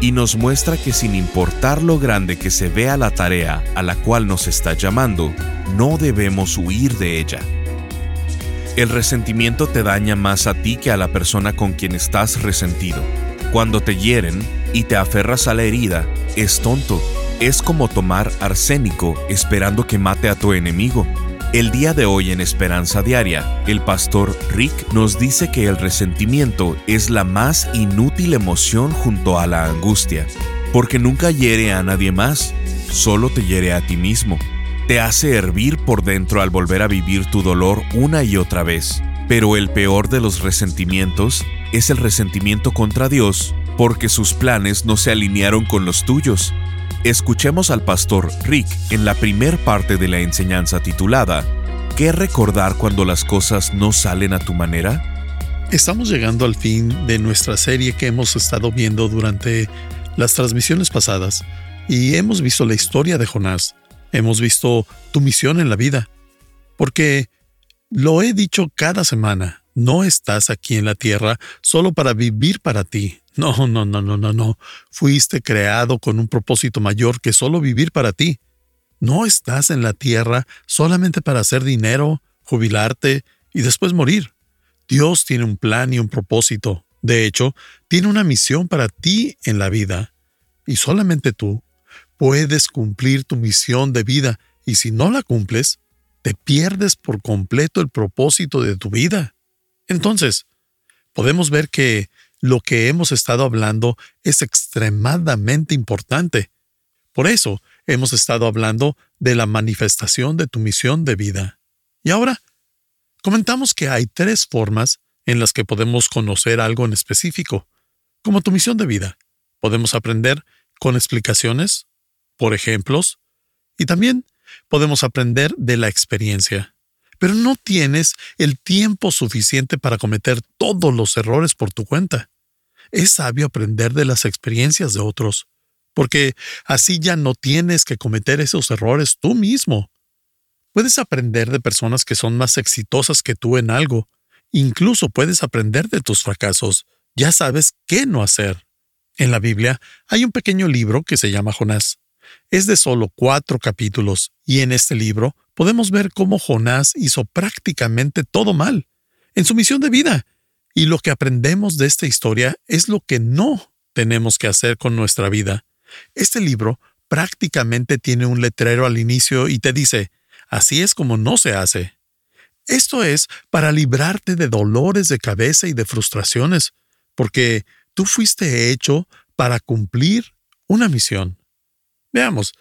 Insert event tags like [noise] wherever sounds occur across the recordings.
y nos muestra que sin importar lo grande que se vea la tarea a la cual nos está llamando, no debemos huir de ella. El resentimiento te daña más a ti que a la persona con quien estás resentido. Cuando te hieren y te aferras a la herida, es tonto. Es como tomar arsénico esperando que mate a tu enemigo. El día de hoy en Esperanza Diaria, el pastor Rick nos dice que el resentimiento es la más inútil emoción junto a la angustia, porque nunca hiere a nadie más, solo te hiere a ti mismo. Te hace hervir por dentro al volver a vivir tu dolor una y otra vez. Pero el peor de los resentimientos es el resentimiento contra Dios, porque sus planes no se alinearon con los tuyos Escuchemos al pastor Rick en la primer parte de la enseñanza titulada ¿Qué recordar cuando las cosas no salen a tu manera? Estamos llegando al fin de nuestra serie que hemos estado viendo durante las transmisiones pasadas y hemos visto la historia de Jonás, hemos visto tu misión en la vida, porque lo he dicho cada semana, no estás aquí en la tierra solo para vivir para ti, [laughs] no, no, no, no, no, no. Fuiste creado con un propósito mayor que solo vivir para ti. No estás en la tierra solamente para hacer dinero, jubilarte y después morir. Dios tiene un plan y un propósito. De hecho, tiene una misión para ti en la vida. Y solamente tú puedes cumplir tu misión de vida y si no la cumples, te pierdes por completo el propósito de tu vida. Entonces, podemos ver que lo que hemos estado hablando es extremadamente importante. Por eso hemos estado hablando de la manifestación de tu misión de vida. Y ahora, comentamos que hay tres formas en las que podemos conocer algo en específico, como tu misión de vida. Podemos aprender con explicaciones, por ejemplos, y también podemos aprender de la experiencia. Pero no tienes el tiempo suficiente para cometer todos los errores por tu cuenta es sabio aprender de las experiencias de otros, porque así ya no tienes que cometer esos errores tú mismo. Puedes aprender de personas que son más exitosas que tú en algo, incluso puedes aprender de tus fracasos, ya sabes qué no hacer. En la Biblia hay un pequeño libro que se llama Jonás. Es de solo cuatro capítulos, y en este libro podemos ver cómo Jonás hizo prácticamente todo mal en su misión de vida y lo que aprendemos de esta historia es lo que no tenemos que hacer con nuestra vida. Este libro prácticamente tiene un letrero al inicio y te dice, así es como no se hace. Esto es para librarte de dolores de cabeza y de frustraciones, porque tú fuiste hecho para cumplir una misión. Veamos,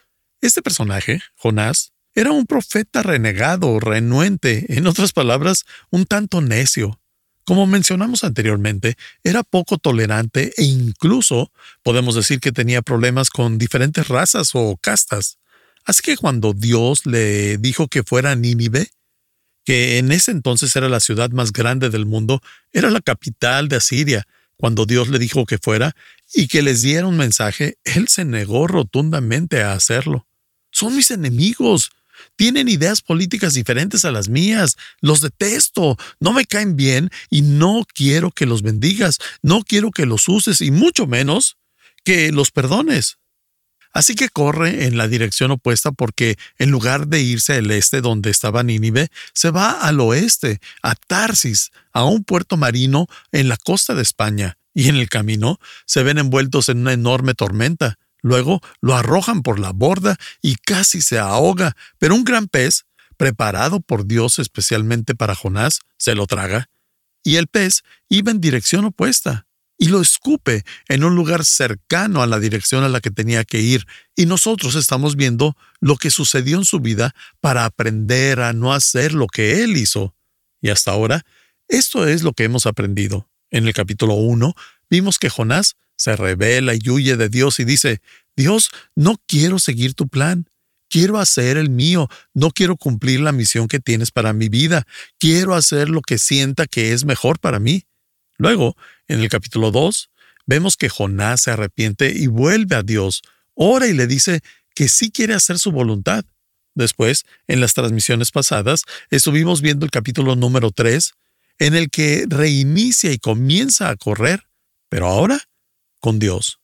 este personaje, Jonás, era un profeta renegado, renuente, en otras palabras, un tanto necio. Como mencionamos anteriormente, era poco tolerante e incluso podemos decir que tenía problemas con diferentes razas o castas. Así que cuando Dios le dijo que fuera a Nínive, que en ese entonces era la ciudad más grande del mundo, era la capital de Asiria, cuando Dios le dijo que fuera y que les diera un mensaje, él se negó rotundamente a hacerlo. Son mis enemigos, tienen ideas políticas diferentes a las mías. Los detesto. No me caen bien y no quiero que los bendigas. No quiero que los uses y mucho menos que los perdones. Así que corre en la dirección opuesta porque en lugar de irse al este donde estaba Nínive, se va al oeste, a Tarsis, a un puerto marino en la costa de España, y en el camino se ven envueltos en una enorme tormenta. Luego lo arrojan por la borda y casi se ahoga, pero un gran pez, preparado por Dios especialmente para Jonás, se lo traga. Y el pez iba en dirección opuesta y lo escupe en un lugar cercano a la dirección a la que tenía que ir, y nosotros estamos viendo lo que sucedió en su vida para aprender a no hacer lo que él hizo. Y hasta ahora, esto es lo que hemos aprendido. En el capítulo 1 vimos que Jonás se revela y huye de Dios y dice, Dios, no quiero seguir tu plan. Quiero hacer el mío, no quiero cumplir la misión que tienes para mi vida, quiero hacer lo que sienta que es mejor para mí. Luego, en el capítulo 2, vemos que Jonás se arrepiente y vuelve a Dios, ora y le dice que sí quiere hacer su voluntad. Después, en las transmisiones pasadas, estuvimos viendo el capítulo número 3, en el que reinicia y comienza a correr, pero ahora con Dios.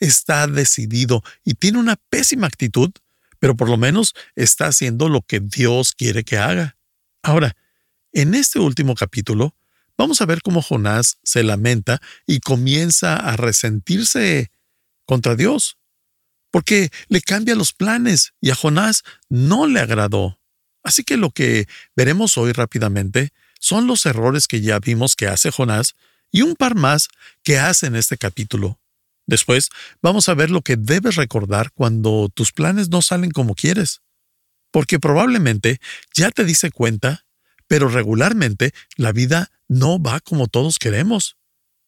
Está decidido y tiene una pésima actitud, pero por lo menos está haciendo lo que Dios quiere que haga. Ahora, en este último capítulo, vamos a ver cómo Jonás se lamenta y comienza a resentirse contra Dios porque le cambia los planes y a Jonás no le agradó. Así que lo que veremos hoy rápidamente son los errores que ya vimos que hace Jonás y un par más que hace en este capítulo. Después vamos a ver lo que debes recordar cuando tus planes no salen como quieres. Porque probablemente ya te dice cuenta, pero regularmente la vida no va como todos queremos.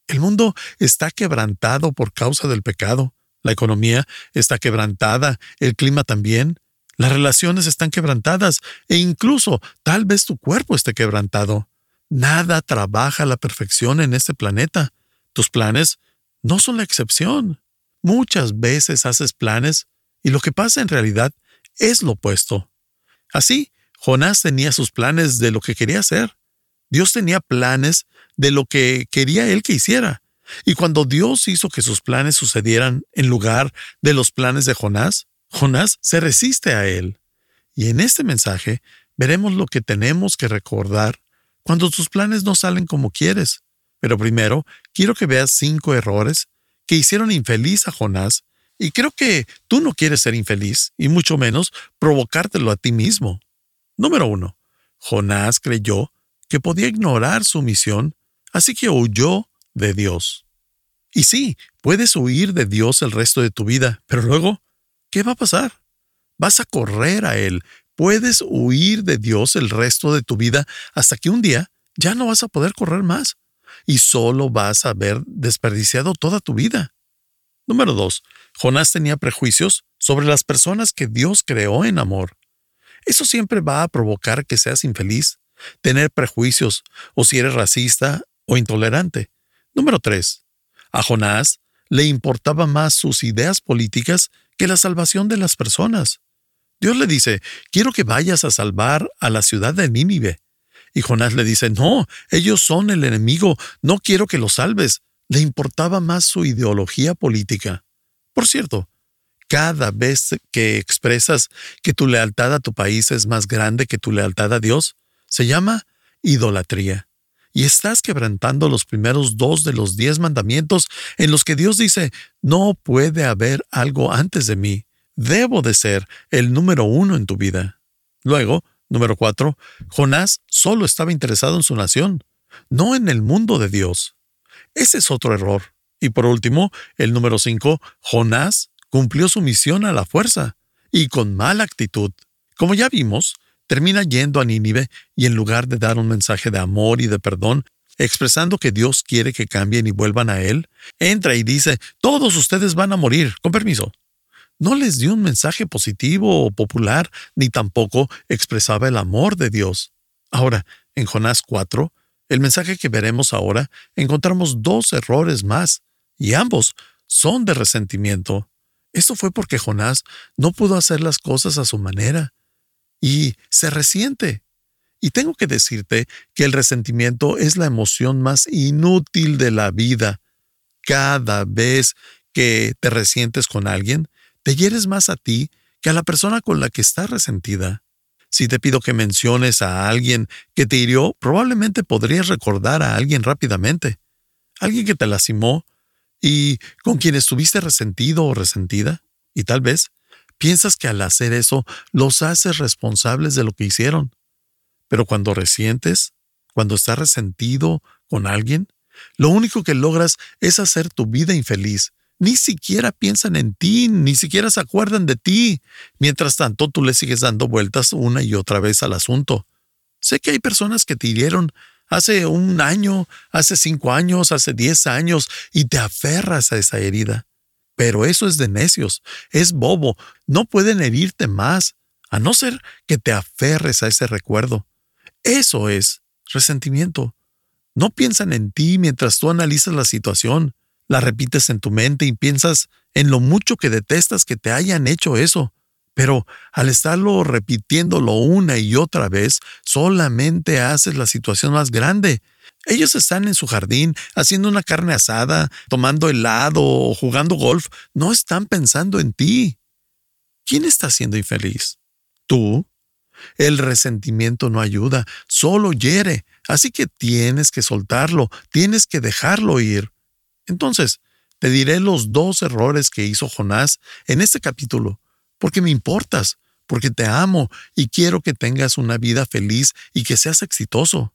El mundo está quebrantado por causa del pecado. La economía está quebrantada, el clima también, las relaciones están quebrantadas e incluso tal vez tu cuerpo esté quebrantado. Nada trabaja a la perfección en este planeta. Tus planes no son la excepción. Muchas veces haces planes y lo que pasa en realidad es lo opuesto. Así, Jonás tenía sus planes de lo que quería hacer. Dios tenía planes de lo que quería él que hiciera. Y cuando Dios hizo que sus planes sucedieran en lugar de los planes de Jonás, Jonás se resiste a él. Y en este mensaje veremos lo que tenemos que recordar cuando tus planes no salen como quieres. Pero primero, quiero que veas cinco errores que hicieron infeliz a Jonás, y creo que tú no quieres ser infeliz, y mucho menos provocártelo a ti mismo. Número uno, Jonás creyó que podía ignorar su misión, así que huyó de Dios. Y sí, puedes huir de Dios el resto de tu vida, pero luego, ¿qué va a pasar? Vas a correr a Él. Puedes huir de Dios el resto de tu vida hasta que un día ya no vas a poder correr más y solo vas a haber desperdiciado toda tu vida. Número 2. Jonás tenía prejuicios sobre las personas que Dios creó en amor. Eso siempre va a provocar que seas infeliz, tener prejuicios, o si eres racista o intolerante. Número 3. A Jonás le importaba más sus ideas políticas que la salvación de las personas. Dios le dice, quiero que vayas a salvar a la ciudad de Nínive. Y Jonás le dice, no, ellos son el enemigo, no quiero que los salves. Le importaba más su ideología política. Por cierto, cada vez que expresas que tu lealtad a tu país es más grande que tu lealtad a Dios, se llama idolatría y estás quebrantando los primeros dos de los diez mandamientos en los que Dios dice, no puede haber algo antes de mí, debo de ser el número uno en tu vida. Luego, número cuatro, Jonás solo estaba interesado en su nación, no en el mundo de Dios. Ese es otro error. Y por último, el número cinco, Jonás cumplió su misión a la fuerza y con mala actitud. Como ya vimos, termina yendo a Nínive y en lugar de dar un mensaje de amor y de perdón, expresando que Dios quiere que cambien y vuelvan a Él, entra y dice, todos ustedes van a morir, con permiso. No les dio un mensaje positivo o popular, ni tampoco expresaba el amor de Dios. Ahora, en Jonás 4, el mensaje que veremos ahora, encontramos dos errores más, y ambos son de resentimiento. Esto fue porque Jonás no pudo hacer las cosas a su manera y se resiente. Y tengo que decirte que el resentimiento es la emoción más inútil de la vida. Cada vez que te resientes con alguien, te hieres más a ti que a la persona con la que estás resentida. Si te pido que menciones a alguien que te hirió, probablemente podrías recordar a alguien rápidamente. Alguien que te lastimó y con quien estuviste resentido o resentida. Y tal vez Piensas que al hacer eso los haces responsables de lo que hicieron. Pero cuando resientes, cuando estás resentido con alguien, lo único que logras es hacer tu vida infeliz. Ni siquiera piensan en ti, ni siquiera se acuerdan de ti. Mientras tanto, tú le sigues dando vueltas una y otra vez al asunto. Sé que hay personas que te hirieron hace un año, hace cinco años, hace diez años, y te aferras a esa herida. Pero eso es de necios, es bobo, no pueden herirte más, a no ser que te aferres a ese recuerdo. Eso es resentimiento. No piensan en ti mientras tú analizas la situación, la repites en tu mente y piensas en lo mucho que detestas que te hayan hecho eso. Pero al estarlo repitiéndolo una y otra vez, solamente haces la situación más grande. Ellos están en su jardín haciendo una carne asada, tomando helado o jugando golf. No están pensando en ti. ¿Quién está siendo infeliz? ¿Tú? El resentimiento no ayuda, solo hiere. Así que tienes que soltarlo, tienes que dejarlo ir. Entonces, te diré los dos errores que hizo Jonás en este capítulo porque me importas, porque te amo y quiero que tengas una vida feliz y que seas exitoso.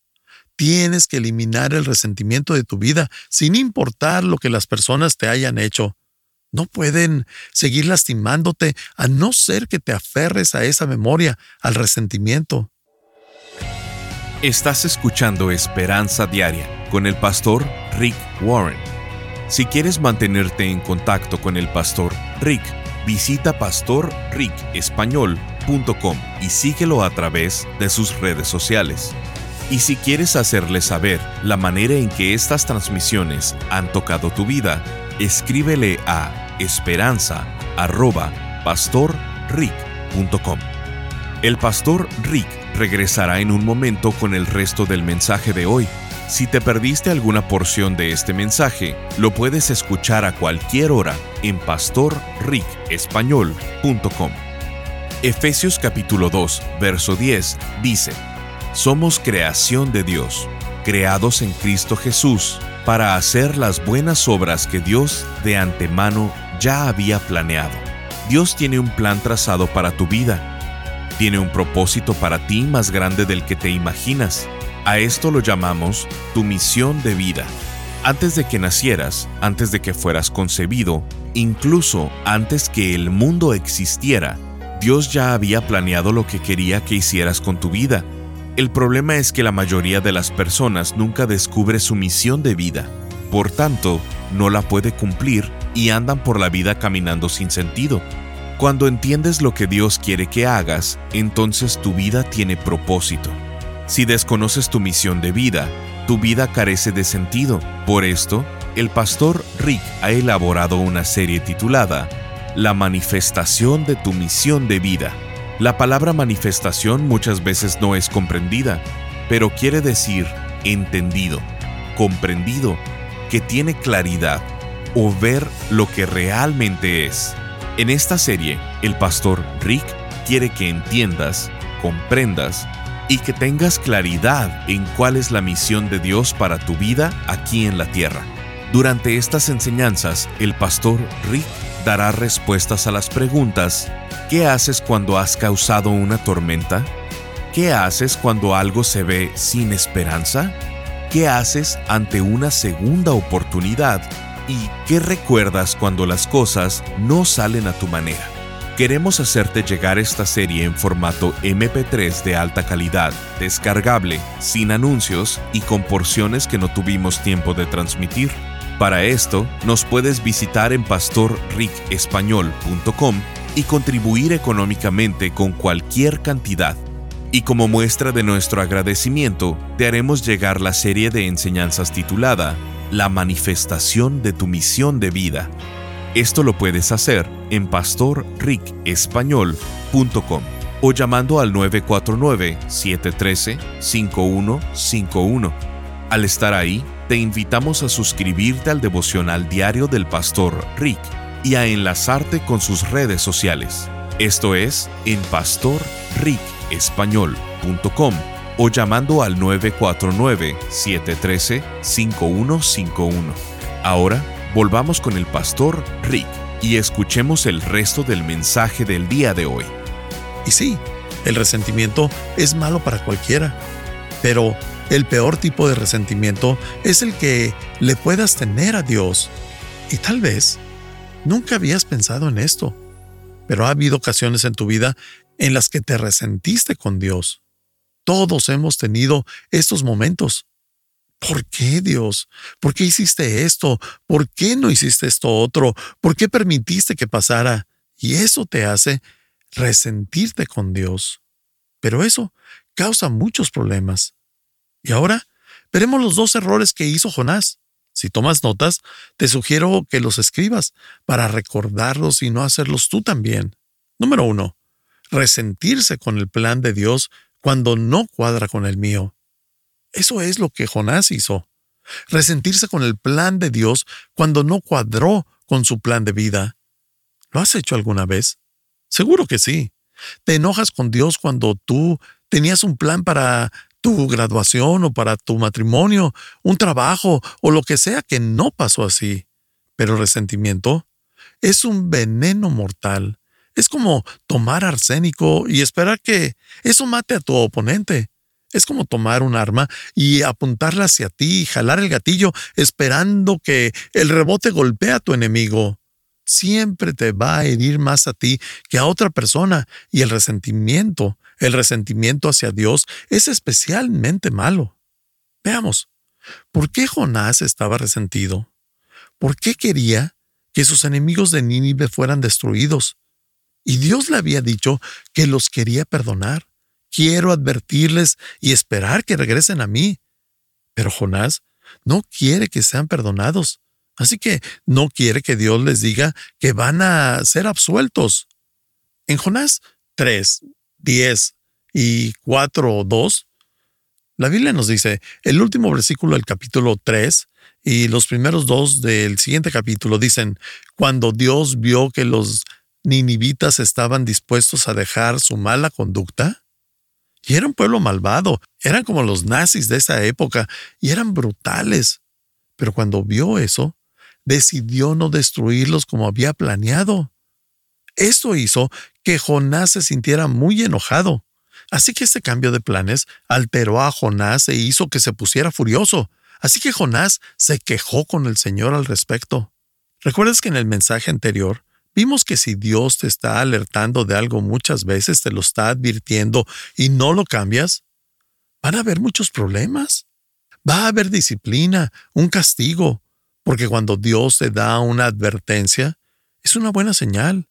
Tienes que eliminar el resentimiento de tu vida sin importar lo que las personas te hayan hecho. No pueden seguir lastimándote a no ser que te aferres a esa memoria, al resentimiento. Estás escuchando Esperanza Diaria con el pastor Rick Warren. Si quieres mantenerte en contacto con el pastor Rick, visita pastorricespañol.com y síguelo a través de sus redes sociales. Y si quieres hacerle saber la manera en que estas transmisiones han tocado tu vida, escríbele a esperanza.pastorrick.com. El pastor Rick regresará en un momento con el resto del mensaje de hoy. Si te perdiste alguna porción de este mensaje, lo puedes escuchar a cualquier hora en pastorricespañol.com. Efesios capítulo 2, verso 10 dice, Somos creación de Dios, creados en Cristo Jesús, para hacer las buenas obras que Dios de antemano ya había planeado. Dios tiene un plan trazado para tu vida. Tiene un propósito para ti más grande del que te imaginas a esto lo llamamos tu misión de vida. Antes de que nacieras, antes de que fueras concebido, incluso antes que el mundo existiera, Dios ya había planeado lo que quería que hicieras con tu vida. El problema es que la mayoría de las personas nunca descubre su misión de vida. Por tanto, no la puede cumplir y andan por la vida caminando sin sentido. Cuando entiendes lo que Dios quiere que hagas, entonces tu vida tiene propósito. Si desconoces tu misión de vida, tu vida carece de sentido. Por esto, el pastor Rick ha elaborado una serie titulada La manifestación de tu misión de vida. La palabra manifestación muchas veces no es comprendida, pero quiere decir entendido, comprendido, que tiene claridad o ver lo que realmente es. En esta serie, el pastor Rick quiere que entiendas, comprendas y que tengas claridad en cuál es la misión de Dios para tu vida aquí en la tierra. Durante estas enseñanzas, el pastor Rick dará respuestas a las preguntas ¿Qué haces cuando has causado una tormenta? ¿Qué haces cuando algo se ve sin esperanza? ¿Qué haces ante una segunda oportunidad? ¿Y qué recuerdas cuando las cosas no salen a tu manera? Queremos hacerte llegar esta serie en formato MP3 de alta calidad, descargable, sin anuncios y con porciones que no tuvimos tiempo de transmitir. Para esto, nos puedes visitar en pastorricespañol.com y contribuir económicamente con cualquier cantidad. Y como muestra de nuestro agradecimiento, te haremos llegar la serie de enseñanzas titulada La manifestación de tu misión de vida esto lo puedes hacer en pastorricespañol.com o llamando al 949-713-5151. Al estar ahí, te invitamos a suscribirte al devocional diario del pastor Rick y a enlazarte con sus redes sociales. Esto es en pastorricespañol.com o llamando al 949-713-5151. Ahora, Volvamos con el pastor Rick y escuchemos el resto del mensaje del día de hoy. Y sí, el resentimiento es malo para cualquiera, pero el peor tipo de resentimiento es el que le puedas tener a Dios. Y tal vez nunca habías pensado en esto, pero ha habido ocasiones en tu vida en las que te resentiste con Dios. Todos hemos tenido estos momentos. ¿Por qué Dios? ¿Por qué hiciste esto? ¿Por qué no hiciste esto otro? ¿Por qué permitiste que pasara? Y eso te hace resentirte con Dios. Pero eso causa muchos problemas. Y ahora veremos los dos errores que hizo Jonás. Si tomas notas, te sugiero que los escribas para recordarlos y no hacerlos tú también. Número uno, resentirse con el plan de Dios cuando no cuadra con el mío. Eso es lo que Jonás hizo. Resentirse con el plan de Dios cuando no cuadró con su plan de vida. ¿Lo has hecho alguna vez? Seguro que sí. ¿Te enojas con Dios cuando tú tenías un plan para tu graduación o para tu matrimonio, un trabajo o lo que sea que no pasó así? Pero resentimiento es un veneno mortal. Es como tomar arsénico y esperar que eso mate a tu oponente. Es como tomar un arma y apuntarla hacia ti y jalar el gatillo esperando que el rebote golpee a tu enemigo. Siempre te va a herir más a ti que a otra persona y el resentimiento, el resentimiento hacia Dios es especialmente malo. Veamos, ¿por qué Jonás estaba resentido? ¿Por qué quería que sus enemigos de Nínive fueran destruidos? Y Dios le había dicho que los quería perdonar. Quiero advertirles y esperar que regresen a mí. Pero Jonás no quiere que sean perdonados. Así que no quiere que Dios les diga que van a ser absueltos. En Jonás 3, 10 y 4, 2, la Biblia nos dice, el último versículo del capítulo 3 y los primeros dos del siguiente capítulo dicen, cuando Dios vio que los ninivitas estaban dispuestos a dejar su mala conducta? Y era un pueblo malvado, eran como los nazis de esa época, y eran brutales. Pero cuando vio eso, decidió no destruirlos como había planeado. Esto hizo que Jonás se sintiera muy enojado. Así que este cambio de planes alteró a Jonás e hizo que se pusiera furioso. Así que Jonás se quejó con el Señor al respecto. ¿Recuerdas que en el mensaje anterior Vimos que si Dios te está alertando de algo muchas veces, te lo está advirtiendo y no lo cambias, van a haber muchos problemas. Va a haber disciplina, un castigo, porque cuando Dios te da una advertencia, es una buena señal,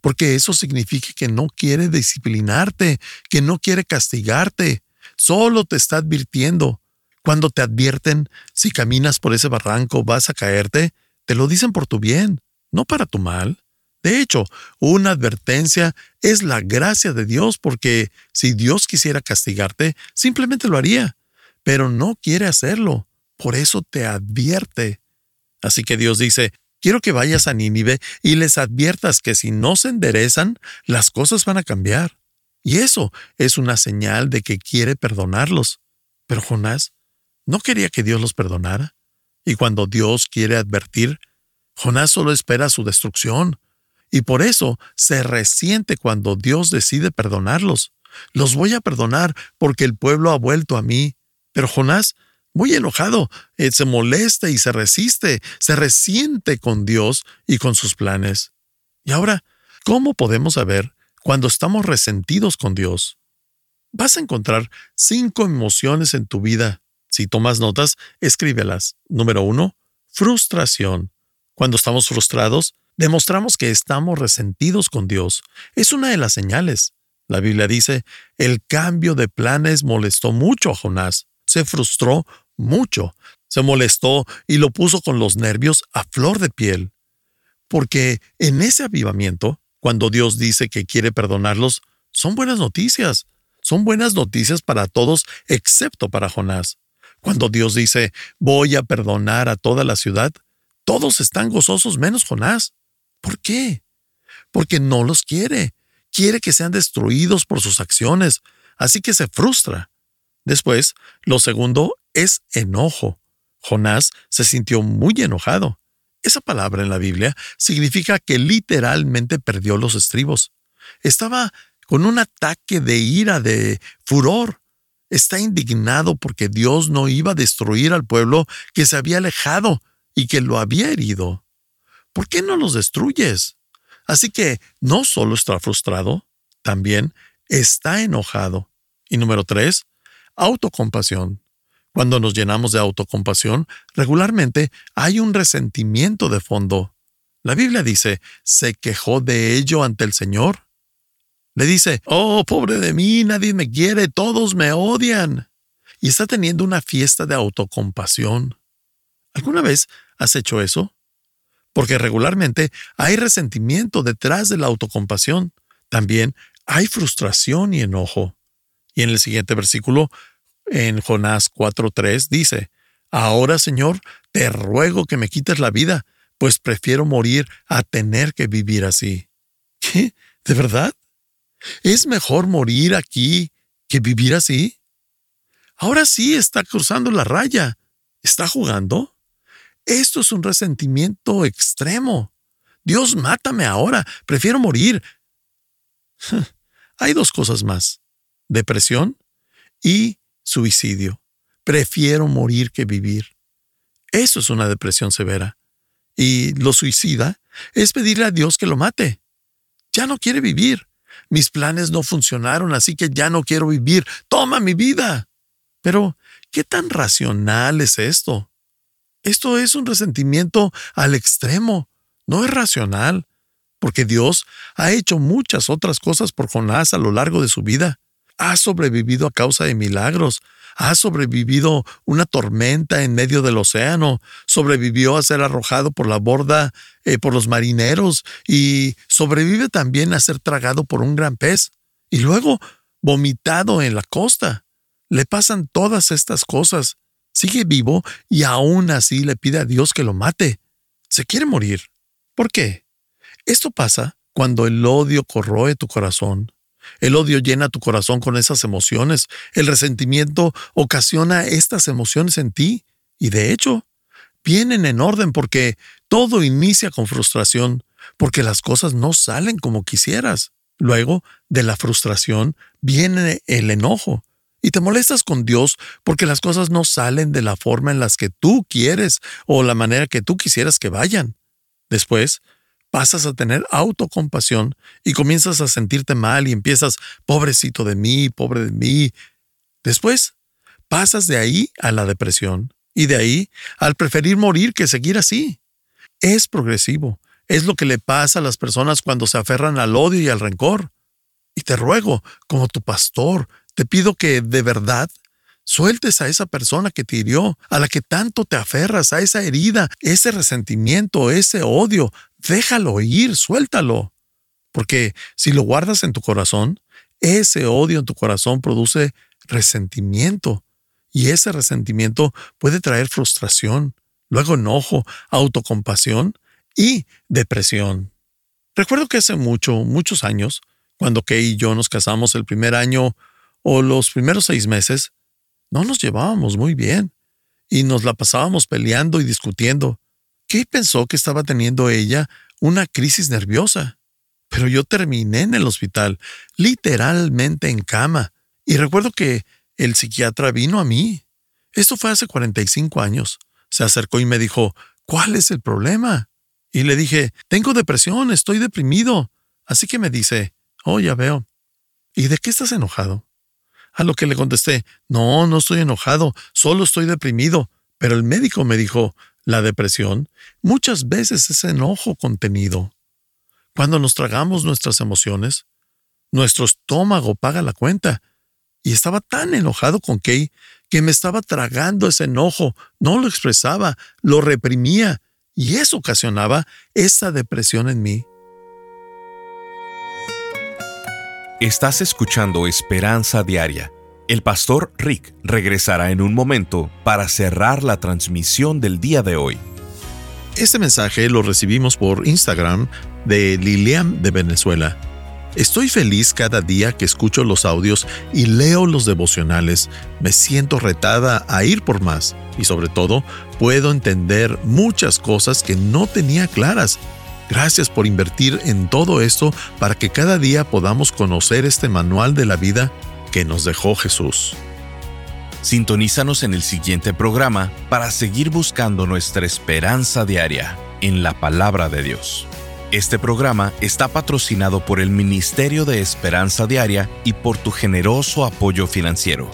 porque eso significa que no quiere disciplinarte, que no quiere castigarte, solo te está advirtiendo. Cuando te advierten, si caminas por ese barranco vas a caerte, te lo dicen por tu bien, no para tu mal. De hecho, una advertencia es la gracia de Dios porque si Dios quisiera castigarte, simplemente lo haría, pero no quiere hacerlo. Por eso te advierte. Así que Dios dice, quiero que vayas a Nínive y les adviertas que si no se enderezan, las cosas van a cambiar. Y eso es una señal de que quiere perdonarlos. Pero Jonás no quería que Dios los perdonara. Y cuando Dios quiere advertir, Jonás solo espera su destrucción. Y por eso se resiente cuando Dios decide perdonarlos. Los voy a perdonar porque el pueblo ha vuelto a mí. Pero Jonás, muy enojado, eh, se molesta y se resiste, se resiente con Dios y con sus planes. Y ahora, ¿cómo podemos saber cuando estamos resentidos con Dios? Vas a encontrar cinco emociones en tu vida. Si tomas notas, escríbelas. Número uno, frustración. Cuando estamos frustrados, demostramos que estamos resentidos con Dios. Es una de las señales. La Biblia dice, el cambio de planes molestó mucho a Jonás. Se frustró mucho. Se molestó y lo puso con los nervios a flor de piel. Porque en ese avivamiento, cuando Dios dice que quiere perdonarlos, son buenas noticias. Son buenas noticias para todos excepto para Jonás. Cuando Dios dice, voy a perdonar a toda la ciudad, todos están gozosos menos Jonás. ¿Por qué? Porque no los quiere. Quiere que sean destruidos por sus acciones, así que se frustra. Después, lo segundo es enojo. Jonás se sintió muy enojado. Esa palabra en la Biblia significa que literalmente perdió los estribos. Estaba con un ataque de ira, de furor. Está indignado porque Dios no iba a destruir al pueblo que se había alejado y que lo había herido. ¿Por qué no los destruyes? Así que no solo está frustrado, también está enojado. Y número tres, autocompasión. Cuando nos llenamos de autocompasión, regularmente hay un resentimiento de fondo. La Biblia dice, ¿se quejó de ello ante el Señor? Le dice, oh, pobre de mí, nadie me quiere, todos me odian. Y está teniendo una fiesta de autocompasión. ¿Alguna vez has hecho eso? Porque regularmente hay resentimiento detrás de la autocompasión. También hay frustración y enojo. Y en el siguiente versículo, en Jonás 4.3, dice, Ahora, Señor, te ruego que me quites la vida, pues prefiero morir a tener que vivir así. ¿Qué? ¿De verdad? ¿Es mejor morir aquí que vivir así? Ahora sí está cruzando la raya. ¿Está jugando? Esto es un resentimiento extremo. Dios, mátame ahora. Prefiero morir. [laughs] Hay dos cosas más. Depresión y suicidio. Prefiero morir que vivir. Eso es una depresión severa. Y lo suicida es pedirle a Dios que lo mate. Ya no quiere vivir. Mis planes no funcionaron, así que ya no quiero vivir. Toma mi vida. Pero, ¿qué tan racional es esto? Esto es un resentimiento al extremo. No es racional, porque Dios ha hecho muchas otras cosas por Jonás a lo largo de su vida. Ha sobrevivido a causa de milagros, ha sobrevivido una tormenta en medio del océano, sobrevivió a ser arrojado por la borda eh, por los marineros y sobrevive también a ser tragado por un gran pez y luego vomitado en la costa. Le pasan todas estas cosas. Sigue vivo y aún así le pide a Dios que lo mate. Se quiere morir. ¿Por qué? Esto pasa cuando el odio corroe tu corazón el odio llena tu corazón con esas emociones. El resentimiento ocasiona estas emociones en ti. Y de hecho, vienen en orden porque todo inicia con frustración, porque las cosas no salen como quisieras. Luego, de la frustración, viene el enojo. Y te molestas con Dios porque las cosas no salen de la forma en las que tú quieres o la manera que tú quisieras que vayan. Después, pasas a tener autocompasión y comienzas a sentirte mal y empiezas, pobrecito de mí, pobre de mí. Después, pasas de ahí a la depresión y de ahí al preferir morir que seguir así. Es progresivo. Es lo que le pasa a las personas cuando se aferran al odio y al rencor. Y te ruego, como tu pastor, te pido que de verdad sueltes a esa persona que te hirió, a la que tanto te aferras, a esa herida, ese resentimiento, ese odio, déjalo ir, suéltalo. Porque si lo guardas en tu corazón, ese odio en tu corazón produce resentimiento. Y ese resentimiento puede traer frustración, luego enojo, autocompasión y depresión. Recuerdo que hace mucho, muchos años, cuando Kay y yo nos casamos el primer año o los primeros seis meses, no nos llevábamos muy bien y nos la pasábamos peleando y discutiendo. Kay pensó que estaba teniendo ella una crisis nerviosa. Pero yo terminé en el hospital, literalmente en cama. Y recuerdo que el psiquiatra vino a mí. Esto fue hace 45 años. Se acercó y me dijo, ¿cuál es el problema? Y le dije, tengo depresión, estoy deprimido. Así que me dice, oh, ya veo. ¿Y de qué estás enojado? A lo que le contesté, no, no estoy enojado, solo estoy deprimido. Pero el médico me dijo, la depresión muchas veces es enojo contenido. Cuando nos tragamos nuestras emociones, nuestro estómago paga la cuenta. Y estaba tan enojado con Kay que me estaba tragando ese enojo, no lo expresaba, lo reprimía, y eso ocasionaba esa depresión en mí. Estás escuchando Esperanza Diaria el pastor Rick regresará en un momento para cerrar la transmisión del día de hoy. Este mensaje lo recibimos por Instagram de Lilian de Venezuela. Estoy feliz cada día que escucho los audios y leo los devocionales. Me siento retada a ir por más y sobre todo puedo entender muchas cosas que no tenía claras. Gracias por invertir en todo esto para que cada día podamos conocer este manual de la vida que nos dejó Jesús. Sintonízanos en el siguiente programa para seguir buscando nuestra esperanza diaria en la palabra de Dios. Este programa está patrocinado por el Ministerio de Esperanza Diaria y por tu generoso apoyo financiero.